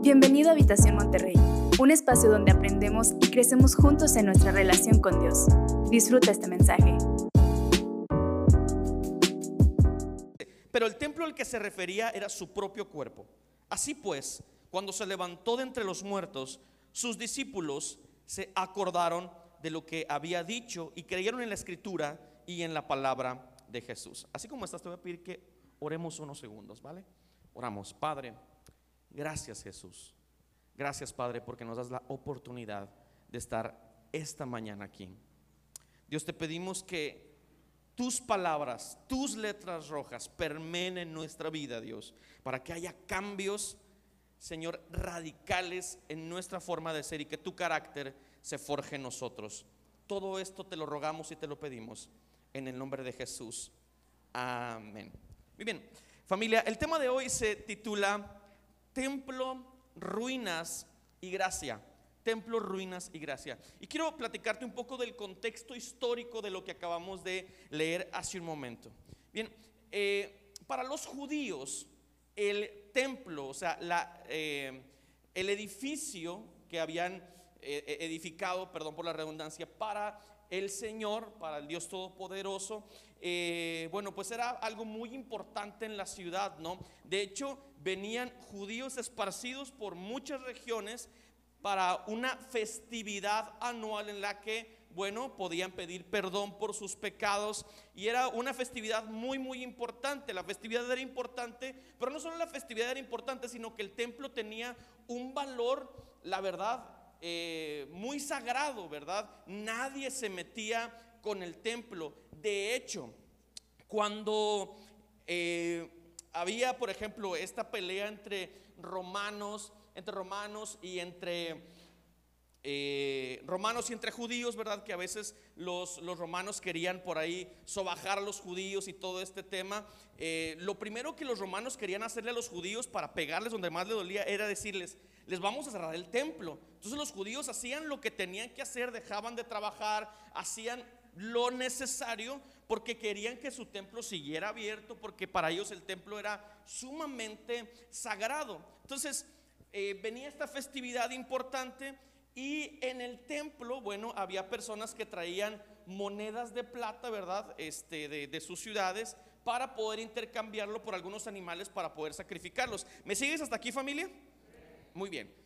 Bienvenido a Habitación Monterrey, un espacio donde aprendemos y crecemos juntos en nuestra relación con Dios. Disfruta este mensaje. Pero el templo al que se refería era su propio cuerpo. Así pues, cuando se levantó de entre los muertos, sus discípulos se acordaron de lo que había dicho y creyeron en la escritura y en la palabra de Jesús. Así como estás, te voy a pedir que oremos unos segundos, ¿vale? Oramos, Padre, gracias Jesús. Gracias Padre porque nos das la oportunidad de estar esta mañana aquí. Dios te pedimos que tus palabras, tus letras rojas permeen en nuestra vida, Dios, para que haya cambios, Señor, radicales en nuestra forma de ser y que tu carácter se forje en nosotros. Todo esto te lo rogamos y te lo pedimos en el nombre de Jesús. Amén. Muy bien, familia, el tema de hoy se titula Templo, Ruinas y Gracia. Templo, ruinas y gracia. Y quiero platicarte un poco del contexto histórico de lo que acabamos de leer hace un momento. Bien, eh, para los judíos, el templo, o sea, eh, el edificio que habían eh, edificado, perdón por la redundancia, para el Señor, para el Dios Todopoderoso, eh, bueno, pues era algo muy importante en la ciudad, ¿no? De hecho, venían judíos esparcidos por muchas regiones para una festividad anual en la que, bueno, podían pedir perdón por sus pecados y era una festividad muy, muy importante. La festividad era importante, pero no solo la festividad era importante, sino que el templo tenía un valor, la verdad, eh, muy sagrado, ¿verdad? Nadie se metía con el templo. De hecho, cuando eh, había, por ejemplo, esta pelea entre romanos, entre romanos y entre eh, romanos y entre judíos, ¿verdad? Que a veces los, los, romanos querían por ahí sobajar a los judíos y todo este tema. lo primero que los romanos querían hacerle a los judíos para pegarles donde más les dolía era decirles, les vamos a cerrar el templo. Entonces los judíos hacían lo que tenían que hacer, dejaban de trabajar, hacían lo necesario porque querían que su templo siguiera abierto, porque para ellos el templo era sumamente sagrado. Entonces eh, venía esta festividad importante y en el templo, bueno, había personas que traían monedas de plata, ¿verdad? Este, de, de sus ciudades para poder intercambiarlo por algunos animales para poder sacrificarlos. ¿Me sigues hasta aquí familia? Muy bien.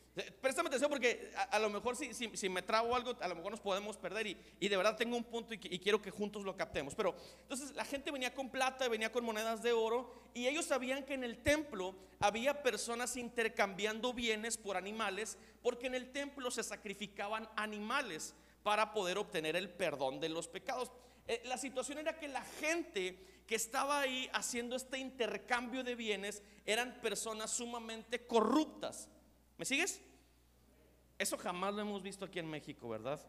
Préstame atención porque a, lo mejor si, me trago algo, a lo mejor nos podemos perder y, de verdad tengo un punto y, y, quiero que juntos lo captemos. Pero entonces la gente venía con plata, venía con monedas de oro y ellos sabían que en el templo había personas intercambiando bienes por animales porque en el templo se sacrificaban animales para poder obtener el perdón de los pecados. Eh, la situación era que la gente que estaba ahí haciendo este intercambio de bienes eran personas sumamente corruptas. ¿Me sigues? Eso jamás lo hemos visto aquí en México, ¿verdad?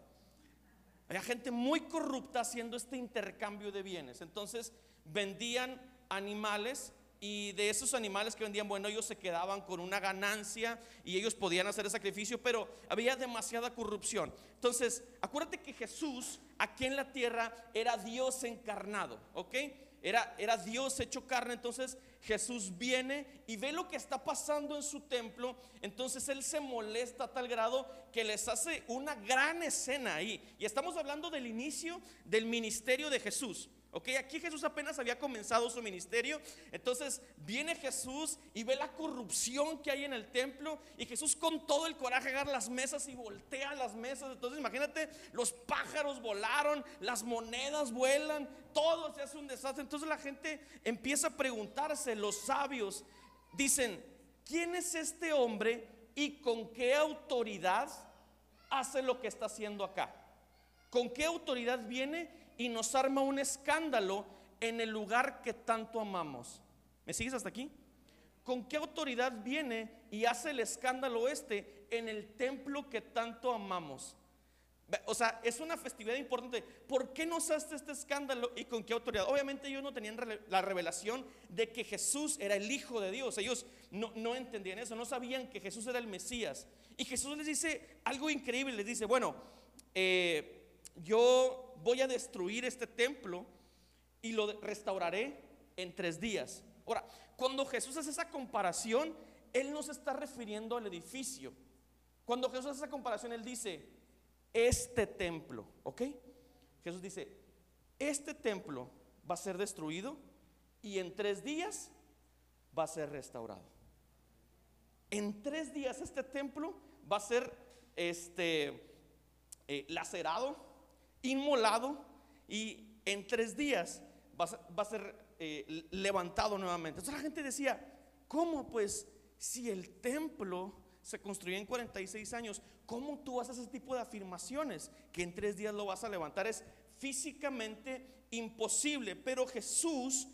Hay gente muy corrupta haciendo este intercambio de bienes. Entonces vendían animales y de esos animales que vendían, bueno, ellos se quedaban con una ganancia y ellos podían hacer el sacrificio, pero había demasiada corrupción. Entonces, acuérdate que Jesús aquí en la tierra era Dios encarnado, ¿ok? Era, era Dios hecho carne, entonces Jesús viene y ve lo que está pasando en su templo, entonces Él se molesta a tal grado que les hace una gran escena ahí. Y estamos hablando del inicio del ministerio de Jesús. Ok, aquí Jesús apenas había comenzado su ministerio. Entonces viene Jesús y ve la corrupción que hay en el templo. Y Jesús con todo el coraje agarra las mesas y voltea las mesas. Entonces imagínate, los pájaros volaron, las monedas vuelan, todo se hace un desastre. Entonces la gente empieza a preguntarse, los sabios dicen, ¿quién es este hombre y con qué autoridad hace lo que está haciendo acá? ¿Con qué autoridad viene? y nos arma un escándalo en el lugar que tanto amamos. ¿Me sigues hasta aquí? ¿Con qué autoridad viene y hace el escándalo este en el templo que tanto amamos? O sea, es una festividad importante. ¿Por qué nos hace este escándalo y con qué autoridad? Obviamente ellos no tenían la revelación de que Jesús era el Hijo de Dios. Ellos no, no entendían eso, no sabían que Jesús era el Mesías. Y Jesús les dice algo increíble, les dice, bueno, eh, yo voy a destruir este templo y lo restauraré en tres días. Ahora, cuando Jesús hace esa comparación, Él no se está refiriendo al edificio. Cuando Jesús hace esa comparación, Él dice, este templo, ¿ok? Jesús dice, este templo va a ser destruido y en tres días va a ser restaurado. En tres días este templo va a ser este, eh, lacerado, inmolado y en tres días va a, ser eh, levantado nuevamente. Entonces la gente decía, ¿cómo pues si el templo se construyó en 46 años, ¿cómo tú haces ese tipo de afirmaciones? Que en tres días lo vas a levantar. Es físicamente imposible, pero Jesús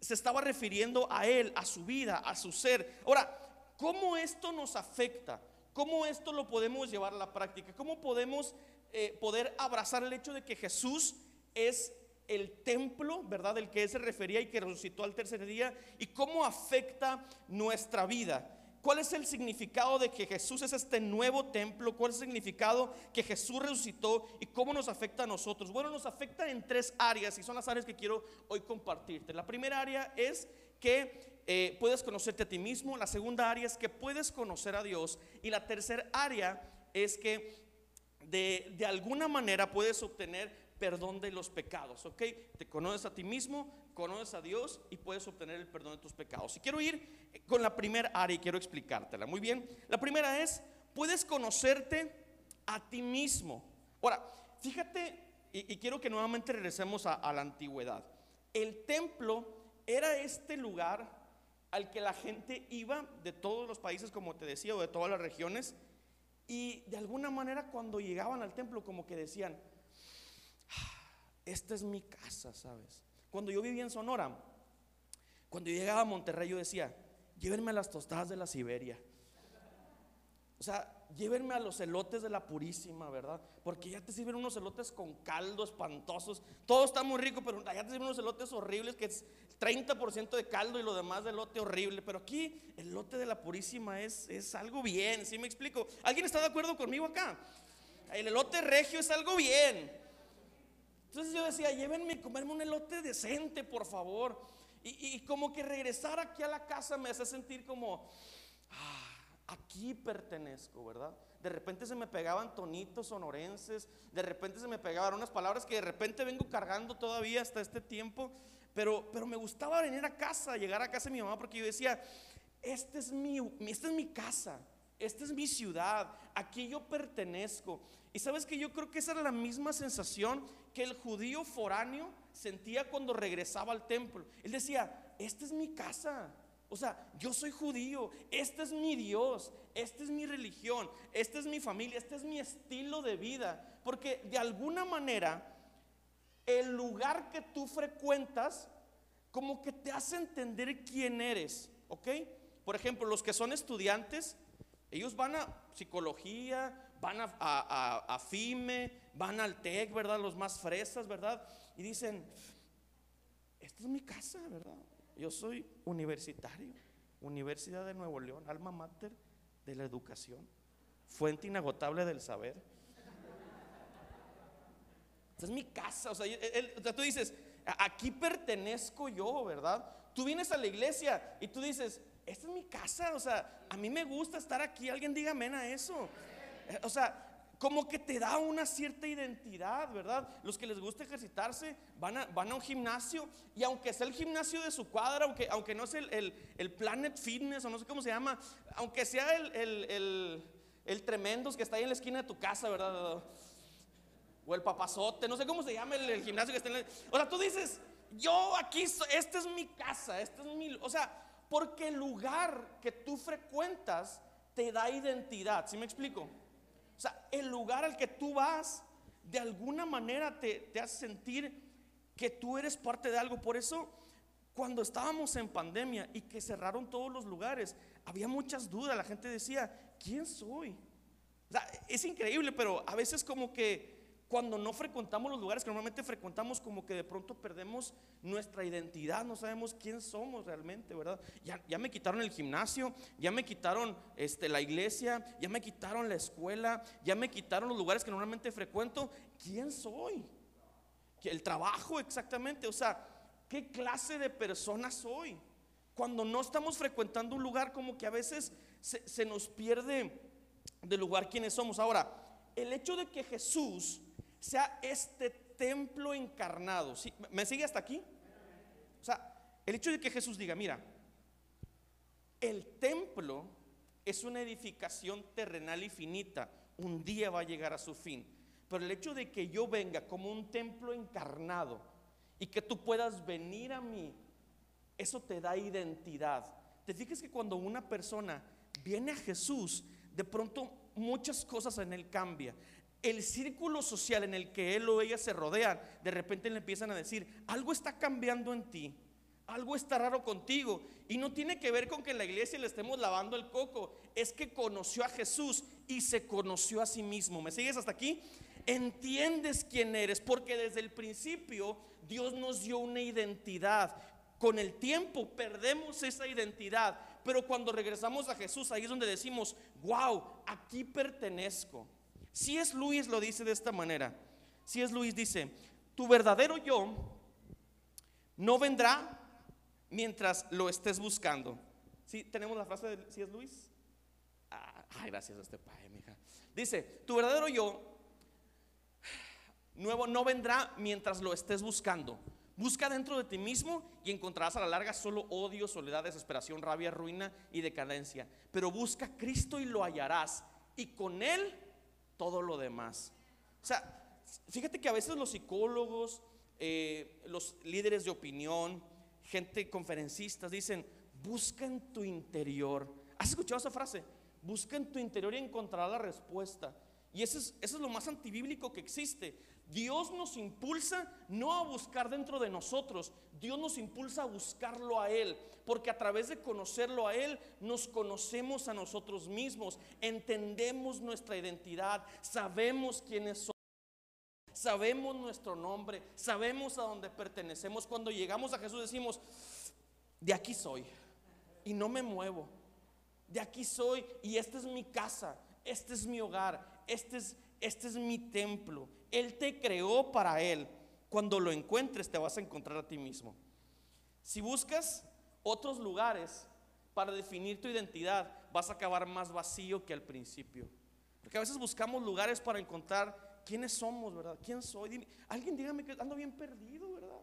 se estaba refiriendo a él, a su vida, a su ser. Ahora, ¿cómo esto nos afecta? ¿Cómo esto lo podemos llevar a la práctica? ¿Cómo podemos eh, poder abrazar el hecho de que Jesús es el templo, ¿verdad? Del que él se refería y que resucitó al tercer día. ¿Y cómo afecta nuestra vida? ¿Cuál es el significado de que Jesús es este nuevo templo? ¿Cuál es el significado que Jesús resucitó y cómo nos afecta a nosotros? Bueno, nos afecta en tres áreas y son las áreas que quiero hoy compartirte. La primera área es que eh, puedes conocerte a ti mismo, la segunda área es que puedes conocer a Dios y la tercera área es que de, de alguna manera puedes obtener perdón de los pecados, ¿ok? Te conoces a ti mismo, conoces a Dios y puedes obtener el perdón de tus pecados. Y quiero ir con la primera área y quiero explicártela. Muy bien, la primera es, puedes conocerte a ti mismo. Ahora, fíjate, y, quiero que nuevamente regresemos a la antigüedad. El templo era este lugar al que la gente iba de todos los países, como te decía, o de todas las regiones, y de alguna manera cuando llegaban al templo como que decían, esta es mi casa, ¿sabes? Cuando yo vivía en Sonora, cuando yo llegaba a Monterrey yo decía, llévenme a las tostadas de la Siberia. O sea, llévenme a los elotes de la Purísima, ¿verdad? Porque ya te sirven unos elotes con caldo espantosos. Todo está muy rico, pero ya te sirven unos elotes horribles que es 30% de caldo y lo demás de elote horrible. Pero aquí el elote de la Purísima es, es algo bien, ¿sí me explico? ¿Alguien está de acuerdo conmigo acá? El elote regio es algo bien. Entonces yo decía, llévenme a comerme un elote decente, por favor. Y, y como que regresar aquí a la casa me hace sentir como, ah, aquí pertenezco, ¿verdad? De repente se me pegaban tonitos sonorenses, de repente se me pegaban unas palabras que de repente vengo cargando todavía hasta este tiempo, pero, pero me gustaba venir a casa, llegar a casa de mi mamá, porque yo decía, este es mi, esta es mi casa, esta es mi ciudad, aquí yo pertenezco. Y sabes que yo creo que esa era la misma sensación que el judío foráneo sentía cuando regresaba al templo. Él decía, esta es mi casa, o sea, yo soy judío, este es mi Dios, esta es mi religión, esta es mi familia, este es mi estilo de vida. Porque de alguna manera, el lugar que tú frecuentas, como que te hace entender quién eres, ¿ok? Por ejemplo, los que son estudiantes, ellos van a psicología, van a, a, FIME, van al TEC, ¿verdad? Los más fresas, ¿verdad? Y dicen, esta es mi casa, ¿verdad? Yo soy universitario, Universidad de Nuevo León, alma mater de la educación, fuente inagotable del saber. Esta es mi casa, o sea, tú dices, aquí pertenezco yo, ¿verdad? Tú vienes a la iglesia y tú dices, esta es mi casa, o sea, a mí me gusta estar aquí, alguien diga amén a eso. O sea, como que te da una cierta identidad, ¿verdad? Los que les gusta ejercitarse van a, van a un gimnasio y aunque sea el gimnasio de su cuadra, aunque, aunque no sea el, el, Planet Fitness o no sé cómo se llama, aunque sea el, el, Tremendos que está ahí en la esquina de tu casa, ¿verdad? O el Papazote, no sé cómo se llama el, gimnasio que está en la... O sea, tú dices, yo aquí, esta es mi casa, este es mi... O sea, porque el lugar que tú frecuentas te da identidad, ¿sí me explico? O sea, el lugar al que tú vas, de alguna manera te, hace sentir que tú eres parte de algo. Por eso, cuando estábamos en pandemia y que cerraron todos los lugares, había muchas dudas. La gente decía, ¿quién soy? O sea, es increíble, pero a veces como que cuando no frecuentamos los lugares que normalmente frecuentamos, como que de pronto perdemos nuestra identidad, no sabemos quién somos realmente, ¿verdad? Ya, me quitaron el gimnasio, ya me quitaron este, la iglesia, ya me quitaron la escuela, ya me quitaron los lugares que normalmente frecuento. ¿Quién soy? El trabajo exactamente, o sea, ¿qué clase de persona soy? Cuando no estamos frecuentando un lugar, como que a veces se, nos pierde del lugar quienes somos. Ahora, el hecho de que Jesús sea este templo encarnado, ¿sí? ¿me sigue hasta aquí? O sea, el hecho de que Jesús diga, mira, el templo es una edificación terrenal y finita, un día va a llegar a su fin. Pero el hecho de que yo venga como un templo encarnado y que tú puedas venir a mí, eso te da identidad. Te fijas que cuando una persona viene a Jesús, de pronto muchas cosas en él cambian. El círculo social en el que él o ella se rodean, de repente le empiezan a decir, algo está cambiando en ti, algo está raro contigo. Y no tiene que ver con que en la iglesia le estemos lavando el coco, es que conoció a Jesús y se conoció a sí mismo. ¿Me sigues hasta aquí? Entiendes quién eres, porque desde el principio Dios nos dio una identidad. Con el tiempo perdemos esa identidad, pero cuando regresamos a Jesús, ahí es donde decimos, wow, aquí pertenezco. Si es Luis lo dice de esta manera. Si es Luis dice, tu verdadero yo no vendrá mientras lo estés buscando. ¿Sí? ¿Tenemos la frase de si es Luis? Ah, ay, gracias a este padre, mija. Dice, tu verdadero yo nuevo no vendrá mientras lo estés buscando. Busca dentro de ti mismo y encontrarás a la larga solo odio, soledad, desesperación, rabia, ruina y decadencia. Pero busca Cristo y lo hallarás. Y con Él todo lo demás. O sea, fíjate que a veces los psicólogos, eh, los líderes de opinión, gente conferencistas dicen, busca en tu interior. ¿Has escuchado esa frase? Busca en tu interior y encontrarás la respuesta. Y eso es, eso es lo más antibíblico que existe. Dios nos impulsa no a buscar dentro de nosotros, Dios nos impulsa a buscarlo a Él, porque a través de conocerlo a Él nos conocemos a nosotros mismos, entendemos nuestra identidad, sabemos quiénes somos. Sabemos nuestro nombre, sabemos a dónde pertenecemos. Cuando llegamos a Jesús decimos, de aquí soy y no me muevo. De aquí soy y esta es mi casa, este es mi hogar, este es, este es mi templo. Él te creó para Él. Cuando lo encuentres te vas a encontrar a ti mismo. Si buscas otros lugares para definir tu identidad, vas a acabar más vacío que al principio. Porque a veces buscamos lugares para encontrar quiénes somos, ¿verdad? ¿Quién soy? alguien dígame que ando bien perdido, ¿verdad?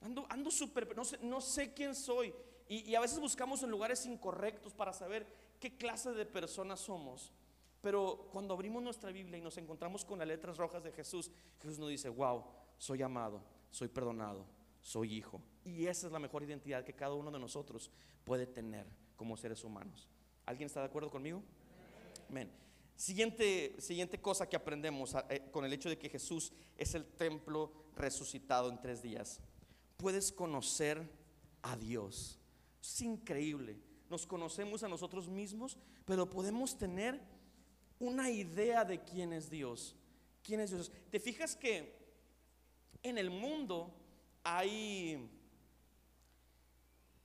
Ando, ando súper, no sé, no sé quién soy. Y, y a veces buscamos en lugares incorrectos para saber qué clase de personas somos. Pero cuando abrimos nuestra Biblia y nos encontramos con las letras rojas de Jesús, Jesús nos dice, wow, soy amado, soy perdonado, soy hijo. Y esa es la mejor identidad que cada uno de nosotros puede tener como seres humanos. ¿Alguien está de acuerdo conmigo? Amén. Siguiente, siguiente cosa que aprendemos eh, con el hecho de que Jesús es el templo resucitado en tres días. Puedes conocer a Dios. Es increíble. Nos conocemos a nosotros mismos, pero podemos tener una idea de quién es Dios. ¿Quién es Dios? ¿Te fijas que en el mundo hay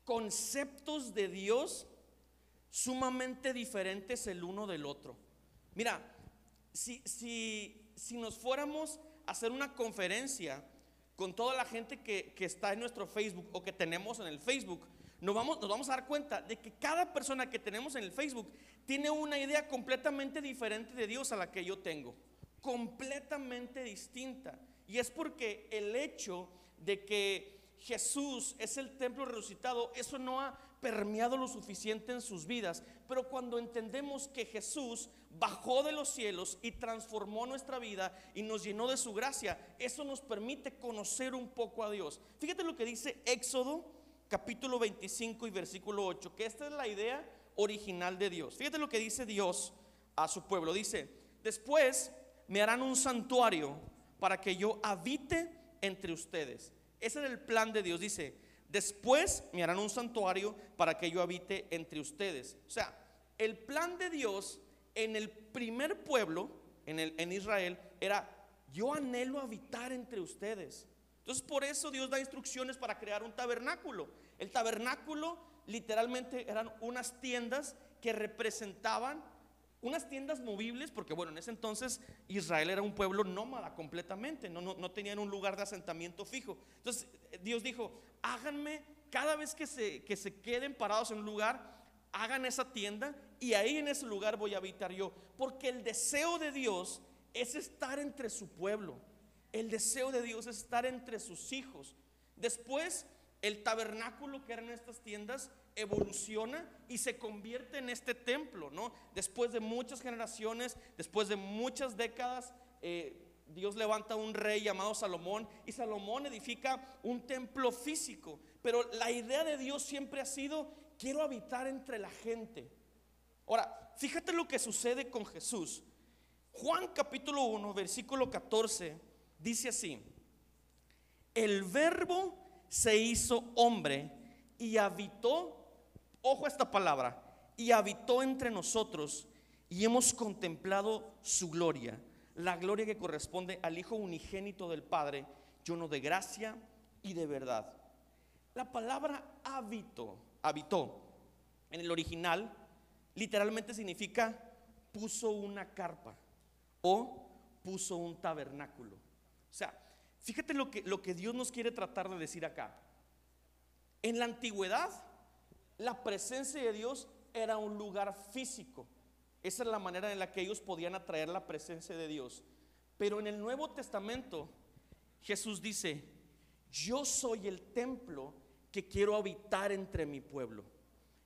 conceptos de Dios sumamente diferentes el uno del otro? Mira, si, si, si nos fuéramos a hacer una conferencia con toda la gente que, que está en nuestro Facebook o que tenemos en el Facebook, nos vamos, nos vamos a dar cuenta de que cada persona que tenemos en el Facebook tiene una idea completamente diferente de Dios a la que yo tengo. Completamente distinta. Y es porque el hecho de que Jesús es el templo resucitado, eso no ha permeado lo suficiente en sus vidas. Pero cuando entendemos que Jesús bajó de los cielos y transformó nuestra vida y nos llenó de su gracia, eso nos permite conocer un poco a Dios. Fíjate lo que dice Éxodo capítulo 25 y versículo 8, que esta es la idea original de Dios. Fíjate lo que dice Dios a su pueblo. Dice, después me harán un santuario para que yo habite entre ustedes. Ese es el plan de Dios. Dice, después me harán un santuario para que yo habite entre ustedes. O sea, el plan de Dios en el primer pueblo, en, el, en Israel, era, yo anhelo habitar entre ustedes. Entonces por eso Dios da instrucciones para crear un tabernáculo. El tabernáculo literalmente eran unas tiendas que representaban unas tiendas movibles, porque bueno, en ese entonces Israel era un pueblo nómada completamente, no, no, no tenían un lugar de asentamiento fijo. Entonces Dios dijo, háganme cada vez que se, que se queden parados en un lugar, hagan esa tienda y ahí en ese lugar voy a habitar yo. Porque el deseo de Dios es estar entre su pueblo. El deseo de Dios es estar entre sus hijos. Después, el tabernáculo que eran estas tiendas evoluciona y se convierte en este templo, ¿no? Después de muchas generaciones, después de muchas décadas, eh, Dios levanta un rey llamado Salomón y Salomón edifica un templo físico. Pero la idea de Dios siempre ha sido, quiero habitar entre la gente. Ahora, fíjate lo que sucede con Jesús. Juan capítulo 1, versículo 14, dice así, el verbo se hizo hombre y habitó, ojo a esta palabra, y habitó entre nosotros y hemos contemplado su gloria, la gloria que corresponde al Hijo unigénito del Padre, lleno de gracia y de verdad. La palabra habitó, habitó, en el original literalmente significa puso una carpa o puso un tabernáculo. O sea, fíjate lo que, lo que Dios nos quiere tratar de decir acá. En la antigüedad, la presencia de Dios era un lugar físico. Esa es la manera en la que ellos podían atraer la presencia de Dios. Pero en el Nuevo Testamento, Jesús dice, yo soy el templo que quiero habitar entre mi pueblo.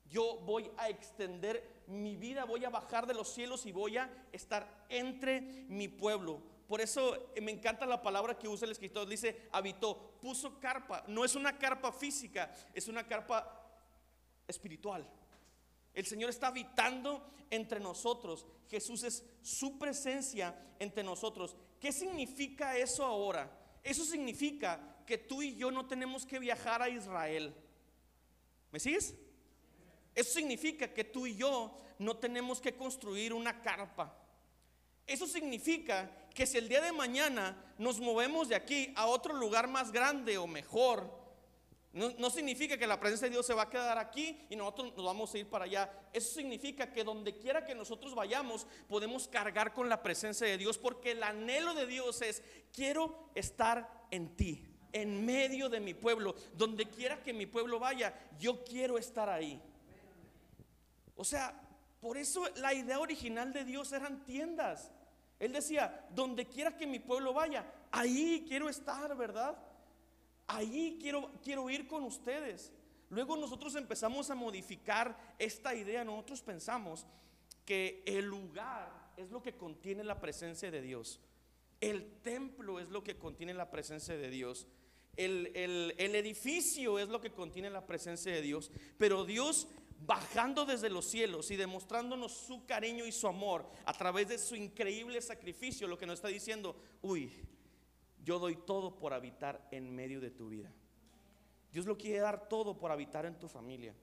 Yo voy a extender mi vida, voy a bajar de los cielos y voy a estar entre mi pueblo. Por eso me encanta la palabra que usa el escritor. Dice, habitó, puso carpa. No es una carpa física, es una carpa espiritual. El Señor está habitando entre nosotros. Jesús es su presencia entre nosotros. ¿Qué significa eso ahora? Eso significa que tú y yo no tenemos que viajar a Israel. ¿Me sigues? Eso significa que tú y yo no tenemos que construir una carpa. Eso significa que si el día de mañana nos movemos de aquí a otro lugar más grande o mejor, no, significa que la presencia de Dios se va a quedar aquí y nosotros nos vamos a ir para allá. Eso significa que donde quiera que nosotros vayamos, podemos cargar con la presencia de Dios, porque el anhelo de Dios es, quiero estar en ti, en medio de mi pueblo. Donde quiera que mi pueblo vaya, yo quiero estar ahí. O sea, por eso la idea original de Dios eran tiendas. Él decía, donde quiera que mi pueblo vaya, ahí quiero estar, ¿verdad? Ahí quiero, quiero ir con ustedes. Luego nosotros empezamos a modificar esta idea. Nosotros pensamos que el lugar es lo que contiene la presencia de Dios. El templo es lo que contiene la presencia de Dios. El, el edificio es lo que contiene la presencia de Dios. Pero Dios bajando desde los cielos y demostrándonos su cariño y su amor a través de su increíble sacrificio, lo que nos está diciendo, uy, yo doy todo por habitar en medio de tu vida. Dios lo quiere dar todo por habitar en tu familia.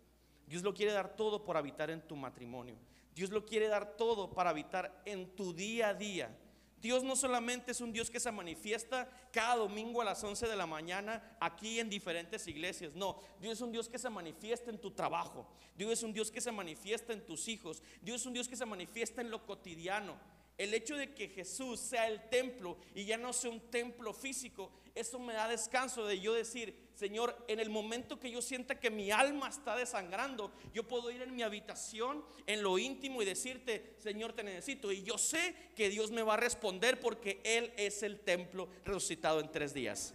Dios lo quiere dar todo por habitar en tu matrimonio. Dios lo quiere dar todo para habitar en tu día a día. Dios no solamente es un Dios que se manifiesta cada domingo a las 11 de la mañana aquí en diferentes iglesias. No, Dios es un Dios que se manifiesta en tu trabajo. Dios es un Dios que se manifiesta en tus hijos. Dios es un Dios que se manifiesta en lo cotidiano. El hecho de que Jesús sea el templo y ya no sea un templo físico, eso me da descanso de yo decir, Señor, en el momento que yo sienta que mi alma está desangrando, yo puedo ir en mi habitación, en lo íntimo y decirte, Señor, te necesito. Y yo sé que Dios me va a responder porque Él es el templo resucitado en tres días.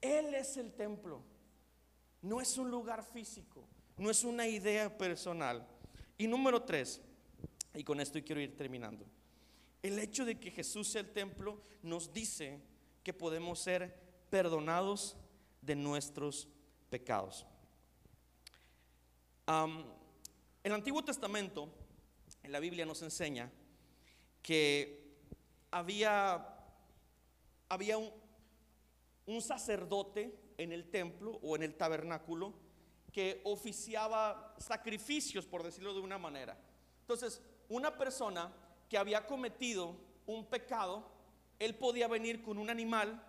Él es el templo. No es un lugar físico, no es una idea personal. Y número tres, y con esto quiero ir terminando. El hecho de que Jesús sea el templo nos dice que podemos ser perdonados de nuestros pecados. El Antiguo Testamento, en la Biblia nos enseña que había, había un, un sacerdote en el templo o en el tabernáculo que oficiaba sacrificios, por decirlo de una manera. Entonces, una persona que había cometido un pecado, él podía venir con un animal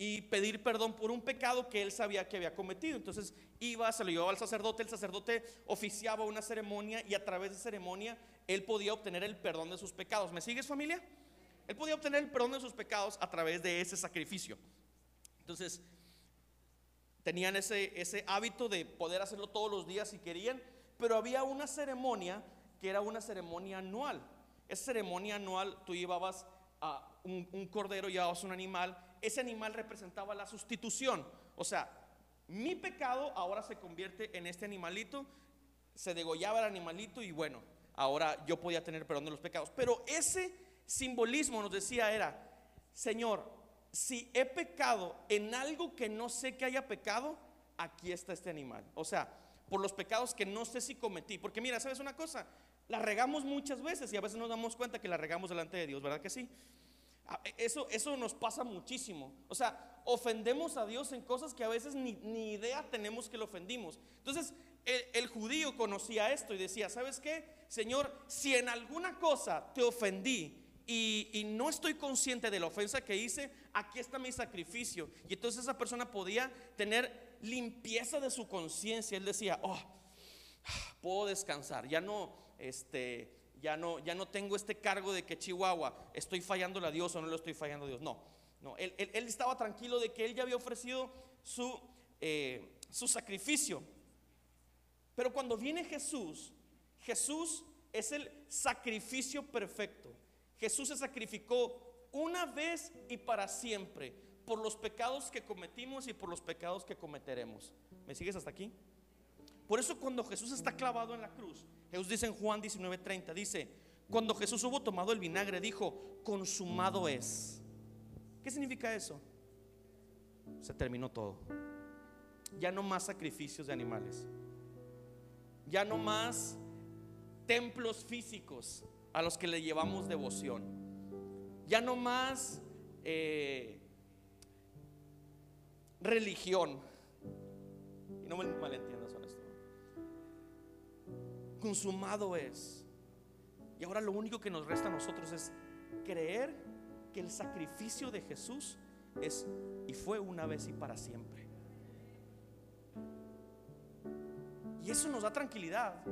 y pedir perdón por un pecado que él sabía que había cometido. Entonces iba, se lo llevaba al sacerdote, el sacerdote oficiaba una ceremonia y a través de ceremonia él podía obtener el perdón de sus pecados. ¿Me sigues familia? Él podía obtener el perdón de sus pecados a través de ese sacrificio. Entonces, tenían ese, ese hábito de poder hacerlo todos los días si querían, pero había una ceremonia que era una ceremonia anual. Esa ceremonia anual tú llevabas a un, un cordero, llevabas un animal, ese animal representaba la sustitución. O sea, mi pecado ahora se convierte en este animalito, se degollaba el animalito y bueno, ahora yo podía tener perdón de los pecados. Pero ese simbolismo nos decía era, Señor, si he pecado en algo que no sé que haya pecado, aquí está este animal. O sea, por los pecados que no sé si cometí. Porque mira, ¿sabes una cosa? La regamos muchas veces y a veces nos damos cuenta que la regamos delante de Dios, ¿verdad que sí? Ah, eso, eso nos pasa muchísimo. O sea, ofendemos a Dios en cosas que a veces ni, idea tenemos que lo ofendimos. Entonces, el, el, judío conocía esto y decía, ¿sabes qué? Señor, si en alguna cosa te ofendí y, y, no estoy consciente de la ofensa que hice, aquí está mi sacrificio. Y entonces esa persona podía tener limpieza de su conciencia. Él decía, oh, puedo descansar, ya no, este, ya no, ya no tengo este cargo de que Chihuahua, estoy fallando a Dios o no lo estoy fallando a Dios. No, no, él, estaba tranquilo de que él ya había ofrecido su, eh, su sacrificio. Pero cuando viene Jesús, Jesús es el sacrificio perfecto. Jesús se sacrificó una vez y para siempre por los pecados que cometimos y por los pecados que cometeremos. ¿Me sigues hasta aquí? Por eso cuando Jesús está clavado en la cruz, Jesús dice en Juan 19:30, dice, cuando Jesús hubo tomado el vinagre, dijo, consumado es. ¿Qué significa eso? Se terminó todo. Ya no más sacrificios de animales. Ya no más templos físicos a los que le llevamos devoción. Ya no más eh, religión. Y no me esto. Consumado es. Y ahora lo único que nos resta a nosotros es creer que el sacrificio de Jesús es y fue una vez y para siempre. Y eso nos da tranquilidad,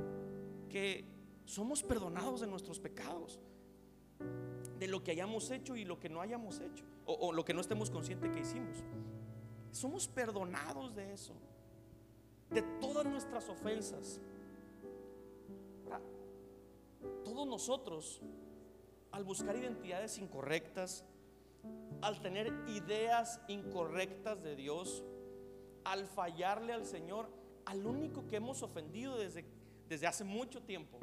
que somos perdonados de nuestros pecados, de lo que hayamos hecho y lo que no hayamos hecho, o, lo que no estemos conscientes que hicimos. Somos perdonados de eso, de todas nuestras ofensas. Todos nosotros al buscar identidades incorrectas, al tener ideas incorrectas de Dios, al fallarle al Señor, al único que hemos ofendido desde, desde hace mucho tiempo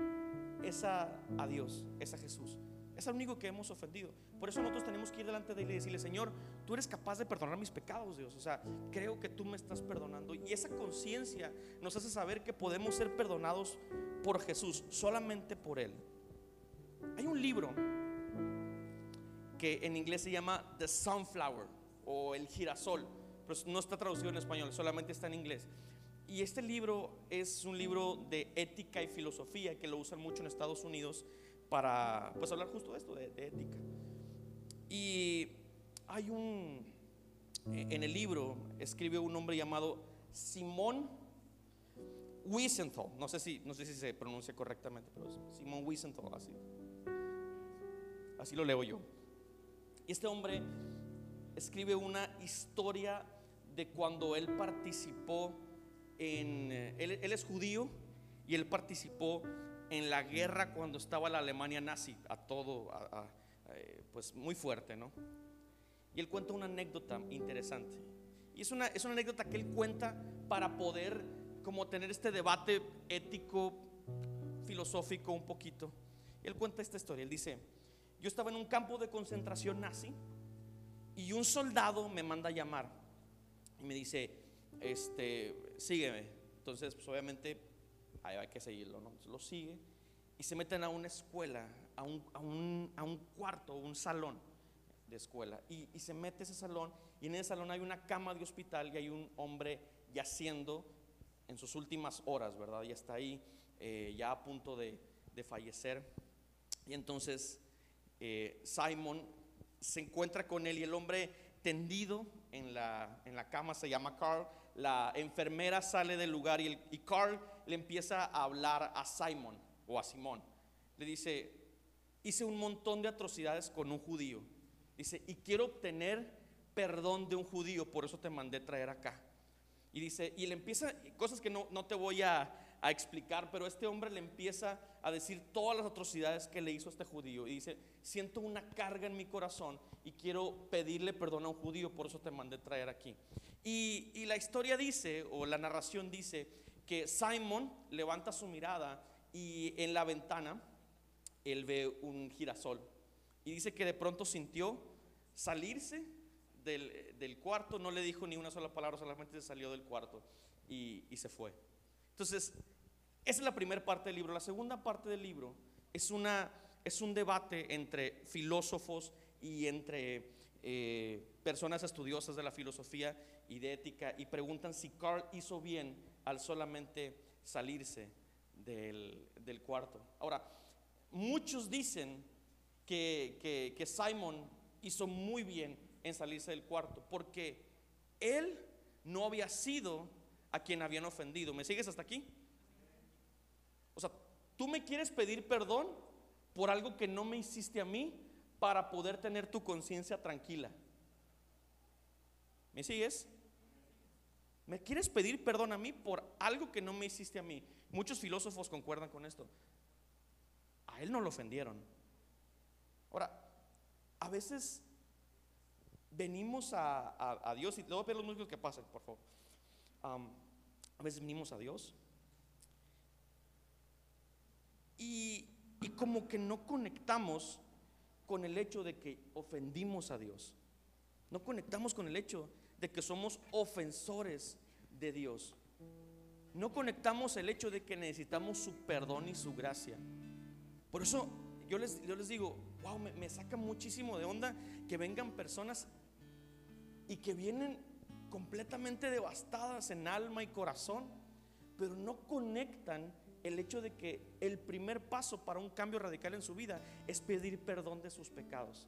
es a, Dios, es a Jesús. Es al único que hemos ofendido. Por eso nosotros tenemos que ir delante de Él y decirle, Señor, tú eres capaz de perdonar mis pecados, Dios. O sea, creo que tú me estás perdonando. Y esa conciencia nos hace saber que podemos ser perdonados por Jesús, solamente por Él. Hay un libro que en inglés se llama The Sunflower o el girasol, pero no está traducido en español, solamente está en inglés. Y este libro es un libro de ética y filosofía que lo usan mucho en Estados Unidos para pues hablar justo de esto, de, ética. Y hay un, en el libro escribe un hombre llamado Simón Wiesenthal, no sé si, no sé si se pronuncia correctamente, pero es Simón Wiesenthal, así. Así lo leo yo. Y este hombre escribe una historia de cuando él participó en, eh, él, es judío y él participó en la guerra cuando estaba la Alemania nazi, a todo, eh, pues muy fuerte, ¿no? Y él cuenta una anécdota interesante. Y es una, es una anécdota que él cuenta para poder como tener este debate ético, filosófico un poquito. Él cuenta esta historia, él dice, yo estaba en un campo de concentración nazi y un soldado me manda a llamar y me dice, este, sígueme. Entonces, pues obviamente hay que seguirlo, ¿no? lo sigue y se meten a una escuela, a un, a un, a un cuarto, un salón de escuela. Y, y, se mete ese salón y en ese salón hay una cama de hospital y hay un hombre yaciendo en sus últimas horas, ¿verdad? Y está ahí eh, ya a punto de, de fallecer. Y entonces eh, Simon se encuentra con él y el hombre tendido en la, en la cama se llama Carl. La enfermera sale del lugar y, y Carl le empieza a hablar a Simon o a Simón. Le dice, hice un montón de atrocidades con un judío. Dice, y quiero obtener perdón de un judío, por eso te mandé traer acá. Y dice, y le empieza, cosas que no, no te voy a, a explicar, pero este hombre le empieza a decir todas las atrocidades que le hizo a este judío. Y dice, siento una carga en mi corazón y quiero pedirle perdón a un judío, por eso te mandé traer aquí. Y, y la historia dice, o la narración dice, que Simon levanta su mirada y en la ventana él ve un girasol. Y dice que de pronto sintió salirse del, del cuarto, no le dijo ni una sola palabra, solamente se salió del cuarto y, y se fue. Entonces, esa es la primera parte del libro. La segunda parte del libro es, una, es un debate entre filósofos y entre eh, personas estudiosas de la filosofía y de ética y preguntan si Carl hizo bien al solamente salirse del, del cuarto. Ahora, muchos dicen que, que, que Simon hizo muy bien en salirse del cuarto porque él no había sido a quien habían ofendido. ¿Me sigues hasta aquí? O sea, tú me quieres pedir perdón por algo que no me hiciste a mí para poder tener tu conciencia tranquila. ¿Me sigues? ¿Me quieres pedir perdón a mí por algo que no me hiciste a mí? Muchos filósofos concuerdan con esto. A él no lo ofendieron. Ahora, a veces venimos a, a, Dios y te voy a pedir los músicos que pasen, por favor. A veces venimos a Dios y, y como que no conectamos con el hecho de que ofendimos a Dios. No conectamos con el hecho de que somos ofensores de Dios. No conectamos el hecho de que necesitamos su perdón y su gracia. Por eso yo les, yo les digo, wow, me, me saca muchísimo de onda que vengan personas y que vienen completamente devastadas en alma y corazón, pero no conectan el hecho de que el primer paso para un cambio radical en su vida es pedir perdón de sus pecados,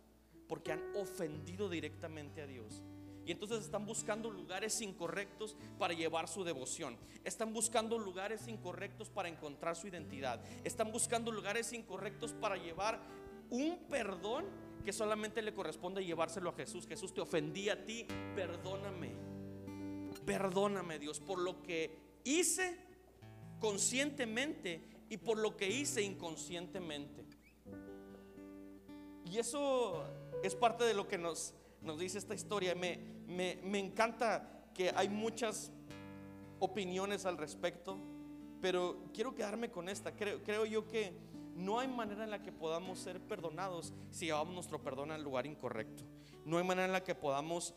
porque han ofendido directamente a Dios. Y entonces están buscando lugares incorrectos para llevar su devoción. Están buscando lugares incorrectos para encontrar su identidad. Están buscando lugares incorrectos para llevar un perdón que solamente le corresponde llevárselo a Jesús. Jesús te ofendí a ti, perdóname. Perdóname Dios por lo que hice conscientemente y por lo que hice inconscientemente. Y eso es parte de lo que nos, nos dice esta historia. Me, me, me encanta que hay muchas opiniones al respecto, pero quiero quedarme con esta. Creo, creo yo que no hay manera en la que podamos ser perdonados si llevamos nuestro perdón al lugar incorrecto. No hay manera en la que podamos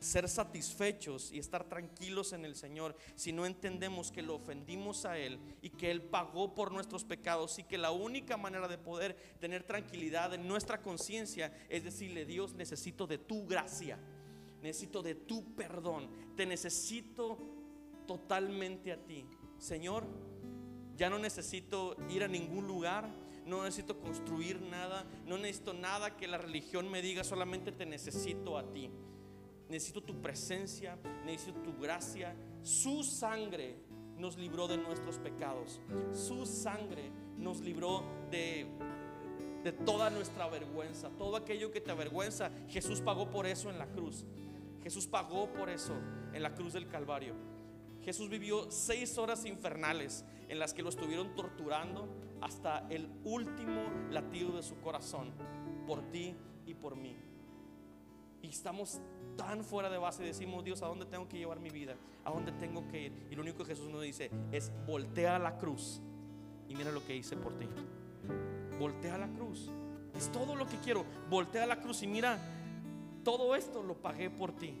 ser satisfechos y estar tranquilos en el Señor si no entendemos que lo ofendimos a Él y que Él pagó por nuestros pecados y que la única manera de poder tener tranquilidad en nuestra conciencia es decirle, Dios, necesito de tu gracia, necesito de tu perdón, te necesito totalmente a ti. Señor, ya no necesito ir a ningún lugar, no necesito construir nada, no necesito nada que la religión me diga, solamente te necesito a ti necesito tu presencia, necesito tu gracia. Su sangre nos libró de nuestros pecados. Su sangre nos libró de, de toda nuestra vergüenza. Todo aquello que te avergüenza, Jesús pagó por eso en la cruz. Jesús pagó por eso en la cruz del Calvario. Jesús vivió seis horas infernales en las que lo estuvieron torturando hasta el último latido de su corazón por ti y por mí. Y estamos tan fuera de base, decimos, Dios, ¿a dónde tengo que llevar mi vida? ¿A dónde tengo que ir? Y lo único que Jesús nos dice es, voltea la cruz y mira lo que hice por ti. Voltea la cruz. Es todo lo que quiero. Voltea la cruz y mira, todo esto lo pagué por ti.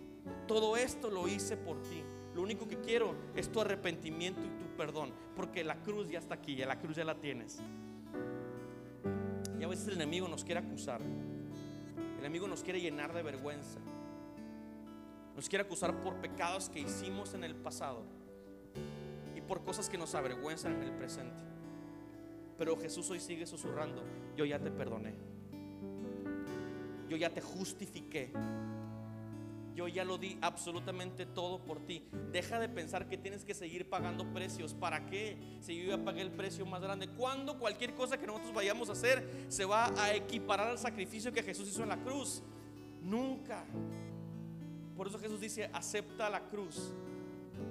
Todo esto lo hice por ti. Lo único que quiero es tu arrepentimiento y tu perdón. Porque la cruz ya está aquí, ya la cruz ya la tienes. Y a veces el enemigo nos quiere acusar. El enemigo nos quiere llenar de vergüenza. Nos quiere acusar por pecados que hicimos en el pasado y por cosas que nos avergüenzan en el presente. Pero Jesús hoy sigue susurrando, yo ya te perdoné. Yo ya te justifiqué. Yo ya lo di absolutamente todo por ti. Deja de pensar que tienes que seguir pagando precios. ¿Para qué? Si yo ya pagué el precio más grande. ¿Cuándo cualquier cosa que nosotros vayamos a hacer se va a equiparar al sacrificio que Jesús hizo en la cruz? Nunca. Por eso Jesús dice, acepta la cruz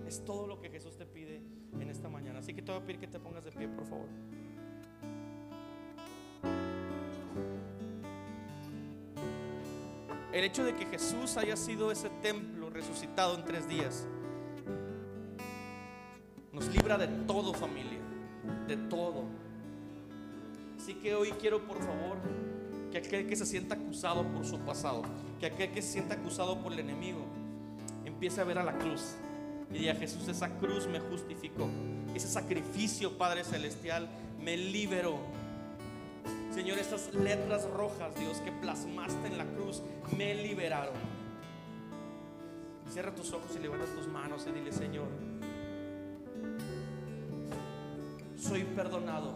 Es todo lo que Jesús te pide en esta mañana. Así que te voy a pedir que te pongas de pie, por favor. El hecho de que Jesús haya sido ese templo resucitado en tres días nos libra de todo familia, de todo. Así que hoy quiero por favor que aquel que se sienta acusado por su pasado, que aquel que se sienta acusado por el enemigo, empiece a ver a la cruz y diga Jesús, esa cruz me justificó, ese sacrificio Padre Celestial me liberó. Señor, estas letras rojas, Dios, que plasmaste en la cruz, me liberaron. Cierra tus ojos y levanta tus manos y dile, Señor, soy perdonado,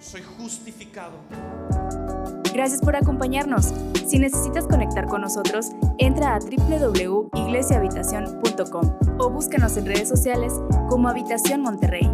soy justificado. Gracias por acompañarnos. Si necesitas conectar con nosotros, entra a www.iglesiahabitacion.com o búscanos en redes sociales como Habitación Monterrey.